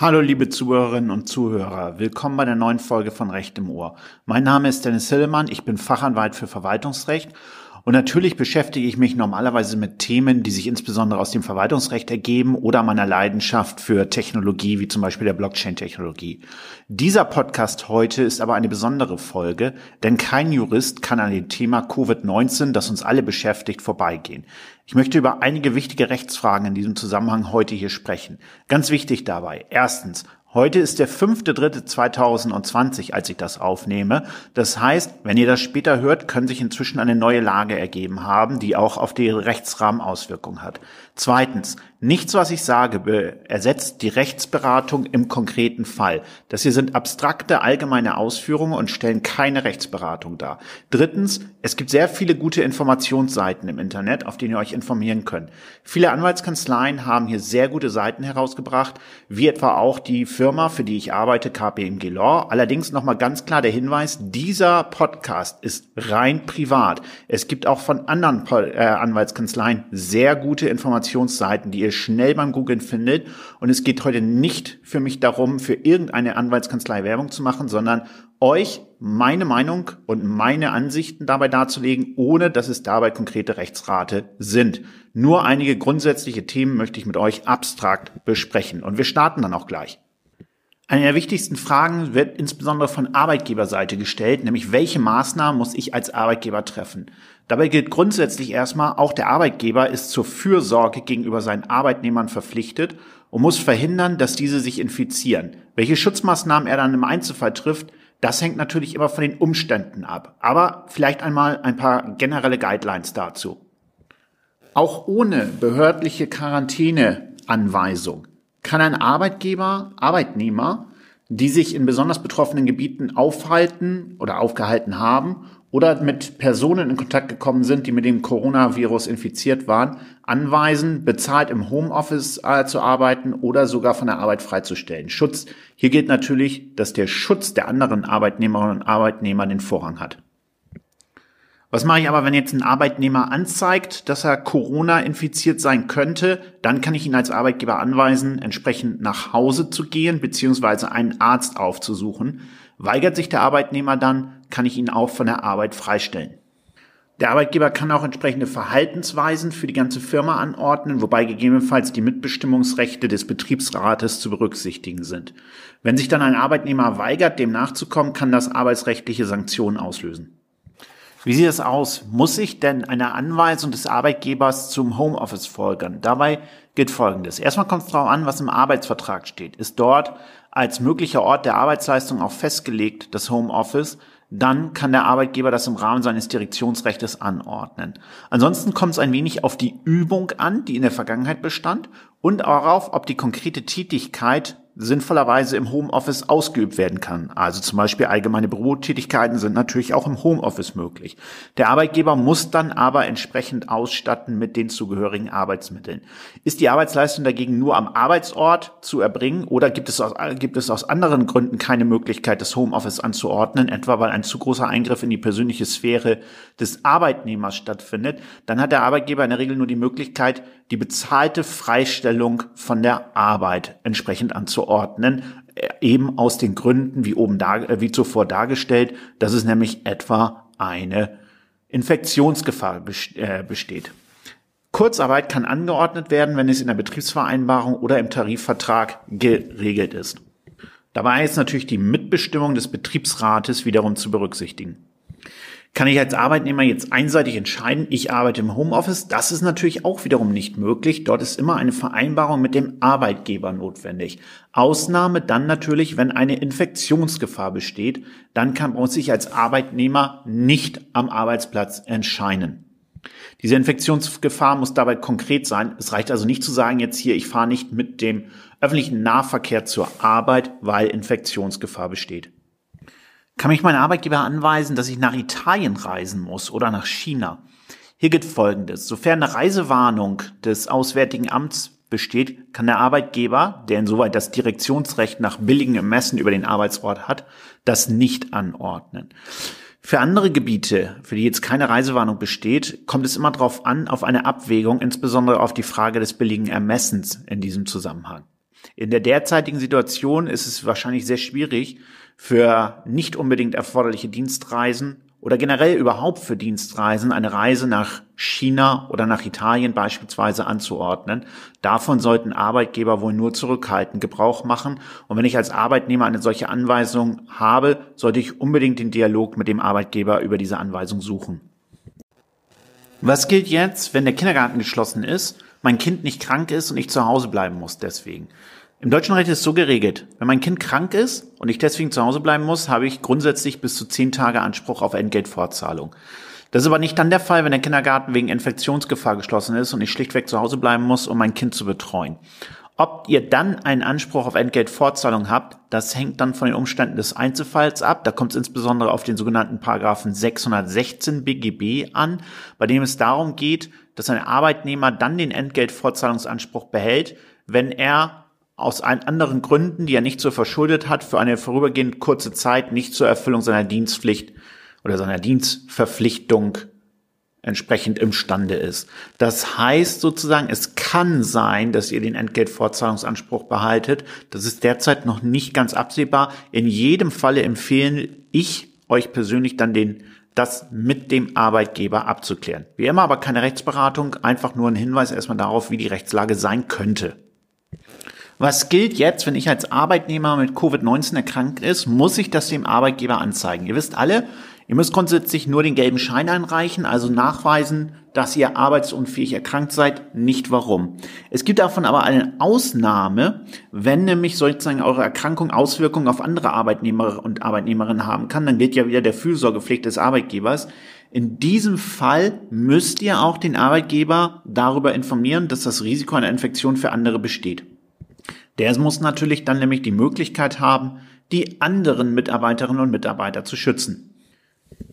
Hallo liebe Zuhörerinnen und Zuhörer, willkommen bei der neuen Folge von Recht im Ohr. Mein Name ist Dennis Hillemann, ich bin Fachanwalt für Verwaltungsrecht und natürlich beschäftige ich mich normalerweise mit Themen, die sich insbesondere aus dem Verwaltungsrecht ergeben oder meiner Leidenschaft für Technologie, wie zum Beispiel der Blockchain-Technologie. Dieser Podcast heute ist aber eine besondere Folge, denn kein Jurist kann an dem Thema Covid-19, das uns alle beschäftigt, vorbeigehen. Ich möchte über einige wichtige Rechtsfragen in diesem Zusammenhang heute hier sprechen. Ganz wichtig dabei. Erstens, Heute ist der 5.3.2020, als ich das aufnehme. Das heißt, wenn ihr das später hört, können sich inzwischen eine neue Lage ergeben haben, die auch auf die Rechtsrahmen Auswirkungen hat. Zweitens, nichts, was ich sage, ersetzt die Rechtsberatung im konkreten Fall. Das hier sind abstrakte, allgemeine Ausführungen und stellen keine Rechtsberatung dar. Drittens, es gibt sehr viele gute Informationsseiten im Internet, auf denen ihr euch informieren könnt. Viele Anwaltskanzleien haben hier sehr gute Seiten herausgebracht, wie etwa auch die Firma, für die ich arbeite, KPMG Law. Allerdings nochmal ganz klar der Hinweis, dieser Podcast ist rein privat. Es gibt auch von anderen äh, Anwaltskanzleien sehr gute Informationsseiten, die ihr schnell beim Googlen findet. Und es geht heute nicht für mich darum, für irgendeine Anwaltskanzlei Werbung zu machen, sondern euch meine Meinung und meine Ansichten dabei darzulegen, ohne dass es dabei konkrete Rechtsrate sind. Nur einige grundsätzliche Themen möchte ich mit euch abstrakt besprechen. Und wir starten dann auch gleich. Eine der wichtigsten Fragen wird insbesondere von Arbeitgeberseite gestellt, nämlich welche Maßnahmen muss ich als Arbeitgeber treffen? Dabei gilt grundsätzlich erstmal, auch der Arbeitgeber ist zur Fürsorge gegenüber seinen Arbeitnehmern verpflichtet und muss verhindern, dass diese sich infizieren. Welche Schutzmaßnahmen er dann im Einzelfall trifft, das hängt natürlich immer von den Umständen ab. Aber vielleicht einmal ein paar generelle Guidelines dazu. Auch ohne behördliche Quarantäneanweisung kann ein Arbeitgeber, Arbeitnehmer, die sich in besonders betroffenen Gebieten aufhalten oder aufgehalten haben oder mit Personen in Kontakt gekommen sind, die mit dem Coronavirus infiziert waren, anweisen, bezahlt im Homeoffice äh, zu arbeiten oder sogar von der Arbeit freizustellen. Schutz. Hier gilt natürlich, dass der Schutz der anderen Arbeitnehmerinnen und Arbeitnehmer den Vorrang hat. Was mache ich aber, wenn jetzt ein Arbeitnehmer anzeigt, dass er Corona infiziert sein könnte? Dann kann ich ihn als Arbeitgeber anweisen, entsprechend nach Hause zu gehen bzw. einen Arzt aufzusuchen. Weigert sich der Arbeitnehmer dann, kann ich ihn auch von der Arbeit freistellen. Der Arbeitgeber kann auch entsprechende Verhaltensweisen für die ganze Firma anordnen, wobei gegebenenfalls die Mitbestimmungsrechte des Betriebsrates zu berücksichtigen sind. Wenn sich dann ein Arbeitnehmer weigert, dem nachzukommen, kann das arbeitsrechtliche Sanktionen auslösen. Wie sieht es aus? Muss ich denn einer Anweisung des Arbeitgebers zum Homeoffice folgern? Dabei gilt Folgendes. Erstmal kommt es darauf an, was im Arbeitsvertrag steht. Ist dort als möglicher Ort der Arbeitsleistung auch festgelegt, das Homeoffice, dann kann der Arbeitgeber das im Rahmen seines Direktionsrechts anordnen. Ansonsten kommt es ein wenig auf die Übung an, die in der Vergangenheit bestand, und darauf, ob die konkrete Tätigkeit sinnvollerweise im Homeoffice ausgeübt werden kann. Also zum Beispiel allgemeine Bürotätigkeiten sind natürlich auch im Homeoffice möglich. Der Arbeitgeber muss dann aber entsprechend ausstatten mit den zugehörigen Arbeitsmitteln. Ist die Arbeitsleistung dagegen nur am Arbeitsort zu erbringen oder gibt es aus, gibt es aus anderen Gründen keine Möglichkeit, das Homeoffice anzuordnen, etwa weil ein zu großer Eingriff in die persönliche Sphäre des Arbeitnehmers stattfindet, dann hat der Arbeitgeber in der Regel nur die Möglichkeit, die bezahlte Freistellung von der Arbeit entsprechend anzuordnen, äh, eben aus den Gründen, wie oben da, äh, wie zuvor dargestellt, dass es nämlich etwa eine Infektionsgefahr äh, besteht. Kurzarbeit kann angeordnet werden, wenn es in der Betriebsvereinbarung oder im Tarifvertrag geregelt ist. Dabei ist natürlich die Mitbestimmung des Betriebsrates wiederum zu berücksichtigen. Kann ich als Arbeitnehmer jetzt einseitig entscheiden, ich arbeite im Homeoffice? Das ist natürlich auch wiederum nicht möglich. Dort ist immer eine Vereinbarung mit dem Arbeitgeber notwendig. Ausnahme dann natürlich, wenn eine Infektionsgefahr besteht, dann kann, muss ich als Arbeitnehmer nicht am Arbeitsplatz entscheiden. Diese Infektionsgefahr muss dabei konkret sein. Es reicht also nicht zu sagen, jetzt hier, ich fahre nicht mit dem öffentlichen Nahverkehr zur Arbeit, weil Infektionsgefahr besteht. Kann mich mein Arbeitgeber anweisen, dass ich nach Italien reisen muss oder nach China? Hier gilt Folgendes. Sofern eine Reisewarnung des Auswärtigen Amts besteht, kann der Arbeitgeber, der insoweit das Direktionsrecht nach billigem Ermessen über den Arbeitsort hat, das nicht anordnen. Für andere Gebiete, für die jetzt keine Reisewarnung besteht, kommt es immer darauf an, auf eine Abwägung, insbesondere auf die Frage des billigen Ermessens in diesem Zusammenhang. In der derzeitigen Situation ist es wahrscheinlich sehr schwierig, für nicht unbedingt erforderliche Dienstreisen oder generell überhaupt für Dienstreisen eine Reise nach China oder nach Italien beispielsweise anzuordnen. Davon sollten Arbeitgeber wohl nur zurückhaltend Gebrauch machen. Und wenn ich als Arbeitnehmer eine solche Anweisung habe, sollte ich unbedingt den Dialog mit dem Arbeitgeber über diese Anweisung suchen. Was gilt jetzt, wenn der Kindergarten geschlossen ist, mein Kind nicht krank ist und ich zu Hause bleiben muss deswegen? Im deutschen Recht ist es so geregelt, wenn mein Kind krank ist und ich deswegen zu Hause bleiben muss, habe ich grundsätzlich bis zu zehn Tage Anspruch auf Entgeltfortzahlung. Das ist aber nicht dann der Fall, wenn der Kindergarten wegen Infektionsgefahr geschlossen ist und ich schlichtweg zu Hause bleiben muss, um mein Kind zu betreuen. Ob ihr dann einen Anspruch auf Entgeltfortzahlung habt, das hängt dann von den Umständen des Einzelfalls ab. Da kommt es insbesondere auf den sogenannten Paragraphen 616 BGB an, bei dem es darum geht, dass ein Arbeitnehmer dann den Entgeltfortzahlungsanspruch behält, wenn er aus anderen Gründen, die er nicht so verschuldet hat, für eine vorübergehend kurze Zeit nicht zur Erfüllung seiner Dienstpflicht oder seiner Dienstverpflichtung entsprechend imstande ist. Das heißt sozusagen, es kann sein, dass ihr den Entgeltfortzahlungsanspruch behaltet. Das ist derzeit noch nicht ganz absehbar. In jedem Falle empfehlen ich euch persönlich dann den das mit dem Arbeitgeber abzuklären. Wie immer aber keine Rechtsberatung, einfach nur ein Hinweis erstmal darauf, wie die Rechtslage sein könnte. Was gilt jetzt, wenn ich als Arbeitnehmer mit Covid-19 erkrankt ist, muss ich das dem Arbeitgeber anzeigen. Ihr wisst alle, ihr müsst grundsätzlich nur den gelben Schein einreichen, also nachweisen, dass ihr arbeitsunfähig erkrankt seid, nicht warum. Es gibt davon aber eine Ausnahme, wenn nämlich sozusagen eure Erkrankung Auswirkungen auf andere Arbeitnehmer und Arbeitnehmerinnen haben kann, dann gilt ja wieder der Fürsorgepflicht des Arbeitgebers. In diesem Fall müsst ihr auch den Arbeitgeber darüber informieren, dass das Risiko einer Infektion für andere besteht. Der muss natürlich dann nämlich die Möglichkeit haben, die anderen Mitarbeiterinnen und Mitarbeiter zu schützen.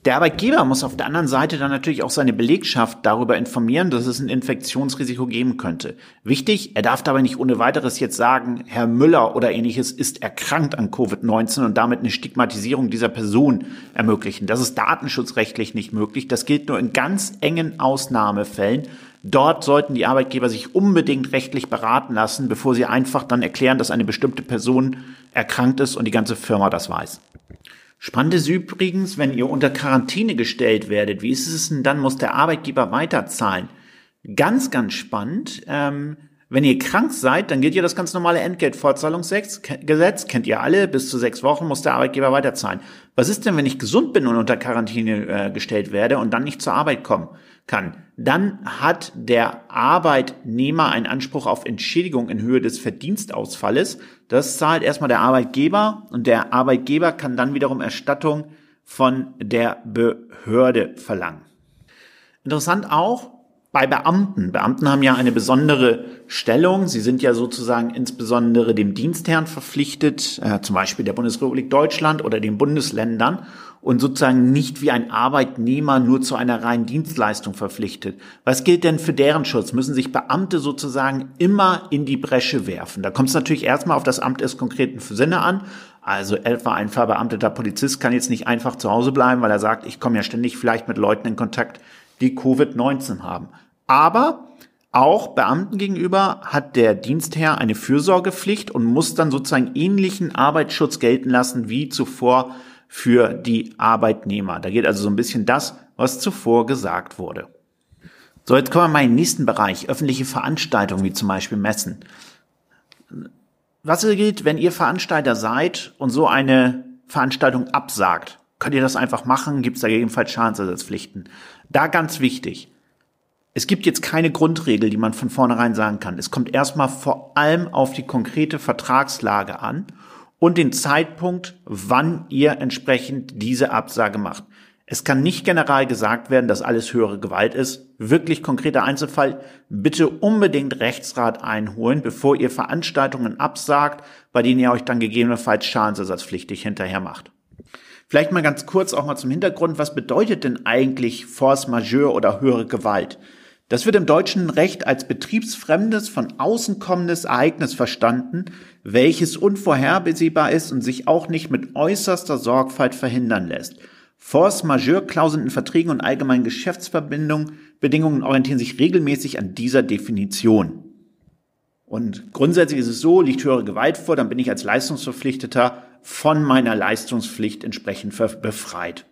Der Arbeitgeber muss auf der anderen Seite dann natürlich auch seine Belegschaft darüber informieren, dass es ein Infektionsrisiko geben könnte. Wichtig, er darf dabei nicht ohne weiteres jetzt sagen, Herr Müller oder ähnliches ist erkrankt an Covid-19 und damit eine Stigmatisierung dieser Person ermöglichen. Das ist datenschutzrechtlich nicht möglich. Das gilt nur in ganz engen Ausnahmefällen Dort sollten die Arbeitgeber sich unbedingt rechtlich beraten lassen, bevor sie einfach dann erklären, dass eine bestimmte Person erkrankt ist und die ganze Firma das weiß. Spannend ist übrigens, wenn ihr unter Quarantäne gestellt werdet, wie ist es denn dann, muss der Arbeitgeber weiterzahlen? Ganz, ganz spannend. Ähm, wenn ihr krank seid, dann gilt ja das ganz normale Entgeltfortzahlungsgesetz, kennt ihr alle, bis zu sechs Wochen muss der Arbeitgeber weiterzahlen. Was ist denn, wenn ich gesund bin und unter Quarantäne äh, gestellt werde und dann nicht zur Arbeit kommen kann? Dann hat der Arbeitnehmer einen Anspruch auf Entschädigung in Höhe des Verdienstausfalles. Das zahlt erstmal der Arbeitgeber und der Arbeitgeber kann dann wiederum Erstattung von der Behörde verlangen. Interessant auch, bei Beamten. Beamten haben ja eine besondere Stellung. Sie sind ja sozusagen insbesondere dem Dienstherrn verpflichtet, äh, zum Beispiel der Bundesrepublik Deutschland oder den Bundesländern und sozusagen nicht wie ein Arbeitnehmer nur zu einer reinen Dienstleistung verpflichtet. Was gilt denn für deren Schutz? Müssen sich Beamte sozusagen immer in die Bresche werfen? Da kommt es natürlich erstmal auf das Amt des konkreten Sinne an. Also etwa ein verbeamteter Polizist kann jetzt nicht einfach zu Hause bleiben, weil er sagt, ich komme ja ständig vielleicht mit Leuten in Kontakt, die Covid-19 haben. Aber auch Beamten gegenüber hat der Dienstherr eine Fürsorgepflicht und muss dann sozusagen ähnlichen Arbeitsschutz gelten lassen wie zuvor für die Arbeitnehmer. Da geht also so ein bisschen das, was zuvor gesagt wurde. So, jetzt kommen wir mal in den nächsten Bereich, öffentliche Veranstaltungen wie zum Beispiel Messen. Was gilt, wenn ihr Veranstalter seid und so eine Veranstaltung absagt? Könnt ihr das einfach machen? Gibt es da gegebenenfalls Schadensersatzpflichten? Da ganz wichtig. Es gibt jetzt keine Grundregel, die man von vornherein sagen kann. Es kommt erstmal vor allem auf die konkrete Vertragslage an und den Zeitpunkt, wann ihr entsprechend diese Absage macht. Es kann nicht general gesagt werden, dass alles höhere Gewalt ist. Wirklich konkreter Einzelfall, bitte unbedingt Rechtsrat einholen, bevor ihr Veranstaltungen absagt, bei denen ihr euch dann gegebenenfalls schadensersatzpflichtig hinterher macht. Vielleicht mal ganz kurz auch mal zum Hintergrund, was bedeutet denn eigentlich Force majeure oder höhere Gewalt? Das wird im deutschen Recht als betriebsfremdes, von außen kommendes Ereignis verstanden, welches unvorhersehbar ist und sich auch nicht mit äußerster Sorgfalt verhindern lässt. Force majeure-Klauseln in Verträgen und allgemeinen Geschäftsverbindungen orientieren sich regelmäßig an dieser Definition. Und grundsätzlich ist es so, liegt höhere Gewalt vor, dann bin ich als Leistungsverpflichteter von meiner Leistungspflicht entsprechend befreit.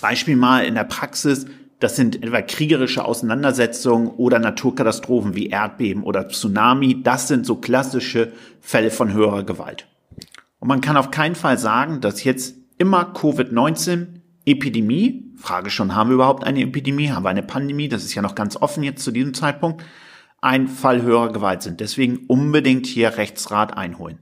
Beispiel mal in der Praxis, das sind etwa kriegerische Auseinandersetzungen oder Naturkatastrophen wie Erdbeben oder Tsunami. Das sind so klassische Fälle von höherer Gewalt. Und man kann auf keinen Fall sagen, dass jetzt immer Covid-19 Epidemie, Frage schon, haben wir überhaupt eine Epidemie, haben wir eine Pandemie, das ist ja noch ganz offen jetzt zu diesem Zeitpunkt, ein Fall höherer Gewalt sind. Deswegen unbedingt hier Rechtsrat einholen.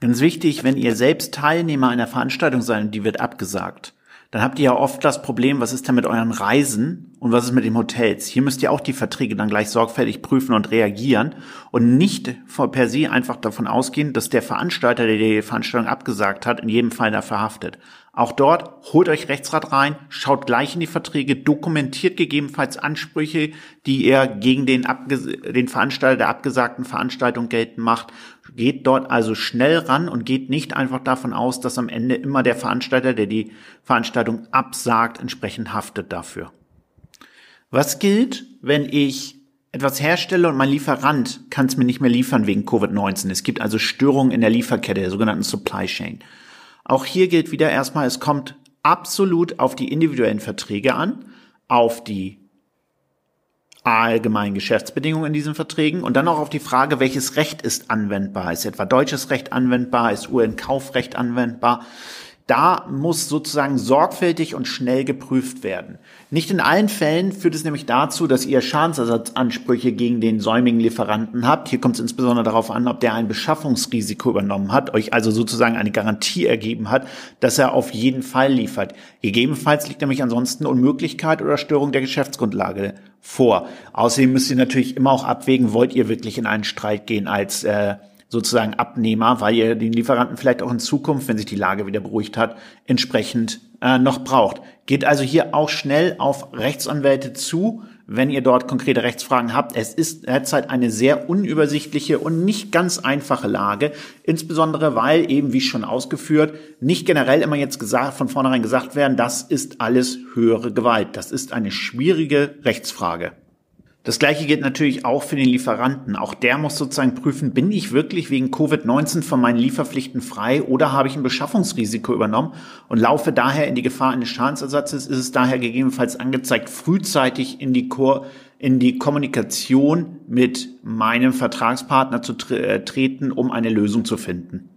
Ganz wichtig, wenn ihr selbst Teilnehmer einer Veranstaltung seid und die wird abgesagt, dann habt ihr ja oft das Problem, was ist denn mit euren Reisen und was ist mit den Hotels? Hier müsst ihr auch die Verträge dann gleich sorgfältig prüfen und reagieren und nicht per se einfach davon ausgehen, dass der Veranstalter, der die Veranstaltung abgesagt hat, in jedem Fall da verhaftet. Auch dort holt euch Rechtsrat rein, schaut gleich in die Verträge, dokumentiert gegebenenfalls Ansprüche, die ihr gegen den, den Veranstalter der abgesagten Veranstaltung geltend macht. Geht dort also schnell ran und geht nicht einfach davon aus, dass am Ende immer der Veranstalter, der die Veranstaltung absagt, entsprechend haftet dafür. Was gilt, wenn ich etwas herstelle und mein Lieferant kann es mir nicht mehr liefern wegen Covid-19? Es gibt also Störungen in der Lieferkette, der sogenannten Supply Chain. Auch hier gilt wieder erstmal, es kommt absolut auf die individuellen Verträge an, auf die allgemeinen Geschäftsbedingungen in diesen Verträgen und dann auch auf die Frage, welches Recht ist anwendbar. Ist etwa deutsches Recht anwendbar? Ist UN-Kaufrecht anwendbar? Da muss sozusagen sorgfältig und schnell geprüft werden. Nicht in allen Fällen führt es nämlich dazu, dass ihr Schadensersatzansprüche gegen den säumigen Lieferanten habt. Hier kommt es insbesondere darauf an, ob der ein Beschaffungsrisiko übernommen hat, euch also sozusagen eine Garantie ergeben hat, dass er auf jeden Fall liefert. Gegebenenfalls liegt nämlich ansonsten Unmöglichkeit oder Störung der Geschäftsgrundlage vor. Außerdem müsst ihr natürlich immer auch abwägen, wollt ihr wirklich in einen Streit gehen als äh, sozusagen Abnehmer, weil ihr den Lieferanten vielleicht auch in Zukunft, wenn sich die Lage wieder beruhigt hat, entsprechend äh, noch braucht. Geht also hier auch schnell auf Rechtsanwälte zu, wenn ihr dort konkrete Rechtsfragen habt. Es ist derzeit eine sehr unübersichtliche und nicht ganz einfache Lage, insbesondere weil eben, wie schon ausgeführt, nicht generell immer jetzt gesagt, von vornherein gesagt werden, das ist alles höhere Gewalt. Das ist eine schwierige Rechtsfrage. Das gleiche gilt natürlich auch für den Lieferanten. Auch der muss sozusagen prüfen, bin ich wirklich wegen Covid-19 von meinen Lieferpflichten frei oder habe ich ein Beschaffungsrisiko übernommen und laufe daher in die Gefahr eines Schadensersatzes, ist es daher gegebenenfalls angezeigt, frühzeitig in die, Ko in die Kommunikation mit meinem Vertragspartner zu tre äh, treten, um eine Lösung zu finden.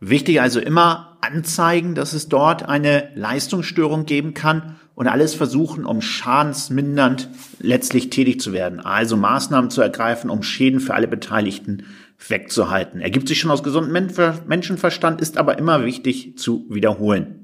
Wichtig also immer anzeigen, dass es dort eine Leistungsstörung geben kann und alles versuchen, um schadensmindernd letztlich tätig zu werden. Also Maßnahmen zu ergreifen, um Schäden für alle Beteiligten wegzuhalten. Ergibt sich schon aus gesundem Menschenverstand, ist aber immer wichtig zu wiederholen.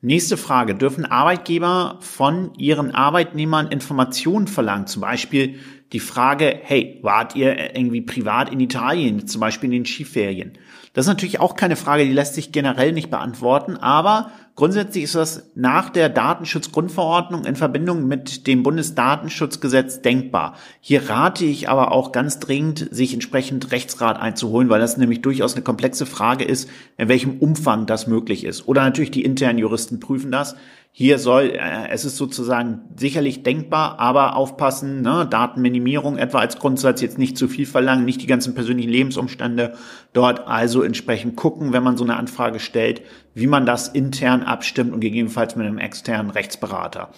Nächste Frage. Dürfen Arbeitgeber von ihren Arbeitnehmern Informationen verlangen? Zum Beispiel die Frage, hey, wart ihr irgendwie privat in Italien, zum Beispiel in den Skiferien? Das ist natürlich auch keine Frage, die lässt sich generell nicht beantworten, aber grundsätzlich ist das nach der Datenschutzgrundverordnung in Verbindung mit dem Bundesdatenschutzgesetz denkbar. Hier rate ich aber auch ganz dringend, sich entsprechend Rechtsrat einzuholen, weil das nämlich durchaus eine komplexe Frage ist, in welchem Umfang das möglich ist. Oder natürlich die internen Juristen prüfen das. Hier soll, äh, es ist sozusagen sicherlich denkbar, aber aufpassen, ne, Datenminimierung etwa als Grundsatz jetzt nicht zu viel verlangen, nicht die ganzen persönlichen Lebensumstände dort also entsprechend gucken, wenn man so eine Anfrage stellt, wie man das intern abstimmt und gegebenenfalls mit einem externen Rechtsberater.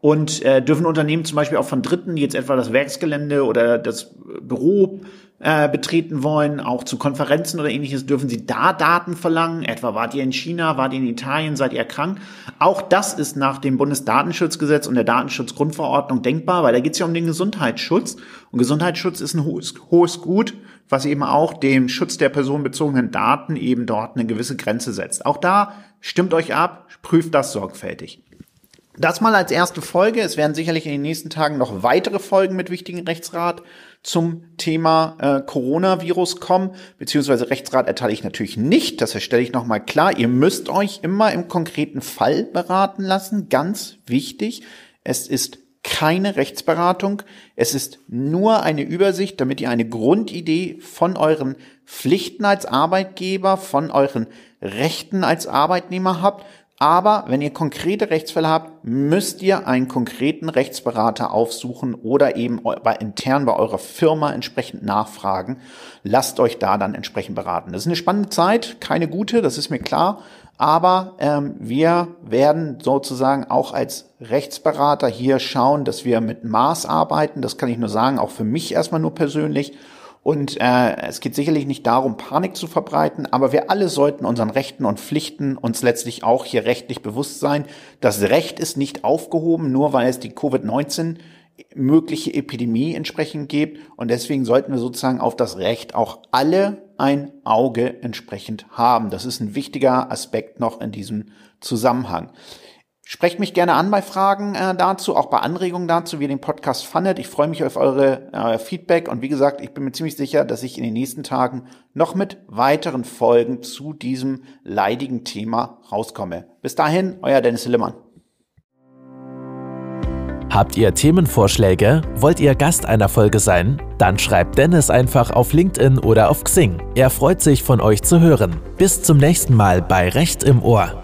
Und äh, dürfen Unternehmen zum Beispiel auch von Dritten, jetzt etwa das Werksgelände oder das Büro äh, betreten wollen, auch zu Konferenzen oder ähnliches, dürfen sie da Daten verlangen. Etwa wart ihr in China, wart ihr in Italien, seid ihr krank. Auch das ist nach dem Bundesdatenschutzgesetz und der Datenschutzgrundverordnung denkbar, weil da geht es ja um den Gesundheitsschutz. Und Gesundheitsschutz ist ein hohes, hohes Gut, was eben auch dem Schutz der personenbezogenen Daten eben dort eine gewisse Grenze setzt. Auch da stimmt euch ab, prüft das sorgfältig. Das mal als erste Folge. Es werden sicherlich in den nächsten Tagen noch weitere Folgen mit wichtigen Rechtsrat zum Thema äh, Coronavirus kommen, beziehungsweise Rechtsrat erteile ich natürlich nicht. Das stelle ich nochmal klar. Ihr müsst euch immer im konkreten Fall beraten lassen. Ganz wichtig. Es ist keine Rechtsberatung. Es ist nur eine Übersicht, damit ihr eine Grundidee von euren Pflichten als Arbeitgeber, von euren Rechten als Arbeitnehmer habt aber wenn ihr konkrete Rechtsfälle habt, müsst ihr einen konkreten Rechtsberater aufsuchen oder eben bei, intern bei eurer Firma entsprechend nachfragen. Lasst euch da dann entsprechend beraten. Das ist eine spannende Zeit, keine gute, das ist mir klar. Aber ähm, wir werden sozusagen auch als Rechtsberater hier schauen, dass wir mit Maß arbeiten. Das kann ich nur sagen, auch für mich erstmal nur persönlich und äh, es geht sicherlich nicht darum, Panik zu verbreiten, aber wir alle sollten unseren Rechten und Pflichten uns letztlich auch hier rechtlich bewusst sein. Das Recht ist nicht aufgehoben, nur weil es die Covid-19 mögliche Epidemie entsprechend gibt. Und deswegen sollten wir sozusagen auf das Recht auch alle ein Auge entsprechend haben. Das ist ein wichtiger Aspekt noch in diesem Zusammenhang. Sprecht mich gerne an bei Fragen äh, dazu, auch bei Anregungen dazu, wie ihr den Podcast fandet. Ich freue mich auf eure äh, Feedback und wie gesagt, ich bin mir ziemlich sicher, dass ich in den nächsten Tagen noch mit weiteren Folgen zu diesem leidigen Thema rauskomme. Bis dahin, euer Dennis Hillemann. Habt ihr Themenvorschläge? Wollt ihr Gast einer Folge sein? Dann schreibt Dennis einfach auf LinkedIn oder auf Xing. Er freut sich von euch zu hören. Bis zum nächsten Mal bei Recht im Ohr.